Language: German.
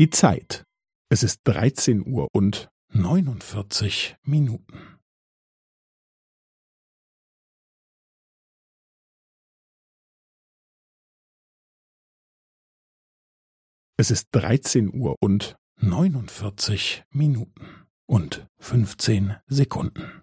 Die Zeit. Es ist 13 Uhr und 49 Minuten. Es ist 13 Uhr und 49 Minuten und 15 Sekunden.